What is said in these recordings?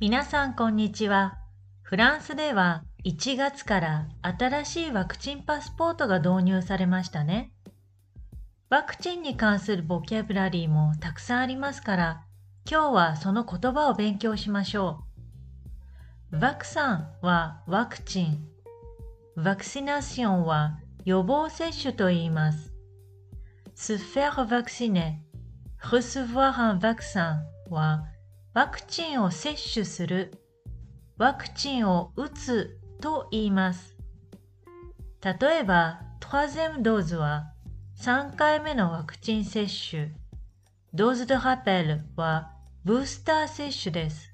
皆さんこんにちは。フランスでは1月から新しいワクチンパスポートが導入されましたね。ワクチンに関するボキャブラリーもたくさんありますから、今日はその言葉を勉強しましょう。ワクサンはワクチン。ワクシナションは予防接種と言います。se faire vacciner, recevoir un vaccin はワクチンを接種する、ワクチンを打つと言います。例えば、トラゼムドーズは3回目のワクチン接種、ドーズドハペルはブースター接種です。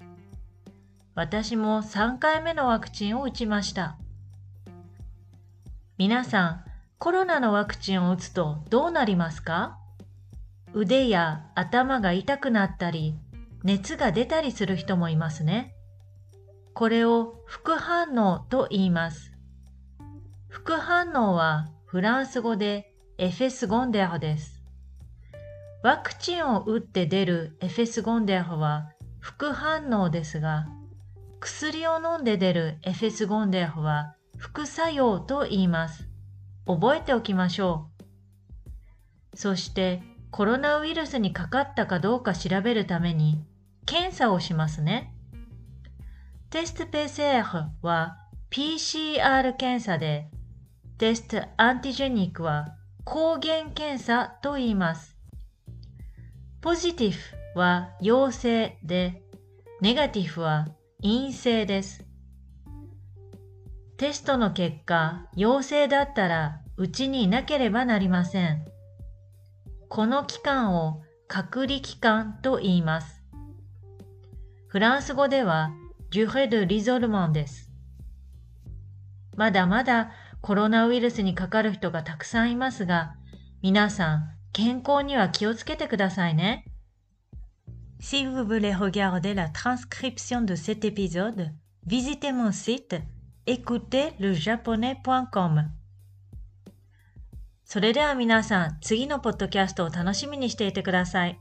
私も3回目のワクチンを打ちました。皆さん、コロナのワクチンを打つとどうなりますか？腕や頭が痛くなったり、熱が出たりする人もいますね。これを副反応と言います。副反応はフランス語でエフェスゴンデアです。ワクチンを打って出るエフェスゴンデアは副反応ですが、薬を飲んで出るエフェスゴンデアは副作用と言います。覚えておきましょう。そしてコロナウイルスにかかったかどうか調べるために検査をしますね。テスト PCR は PCR 検査で、テストアンティジェニックは抗原検査と言います。ポジティブは陽性で、ネガティブは陰性です。テストの結果、陽性だったらうちにいなければなりません。この期間を隔離期間と言います。フランス語では、ジュヘド・リゾルモンです。まだまだコロナウイルスにかかる人がたくさんいますが、皆さん健康には気をつけてくださいね。Si vous voulez regarder la transcription de cet épisode, visitez mon site écoutezlejaponais.com それでは皆さん、次のポッドキャストを楽しみにしていてください。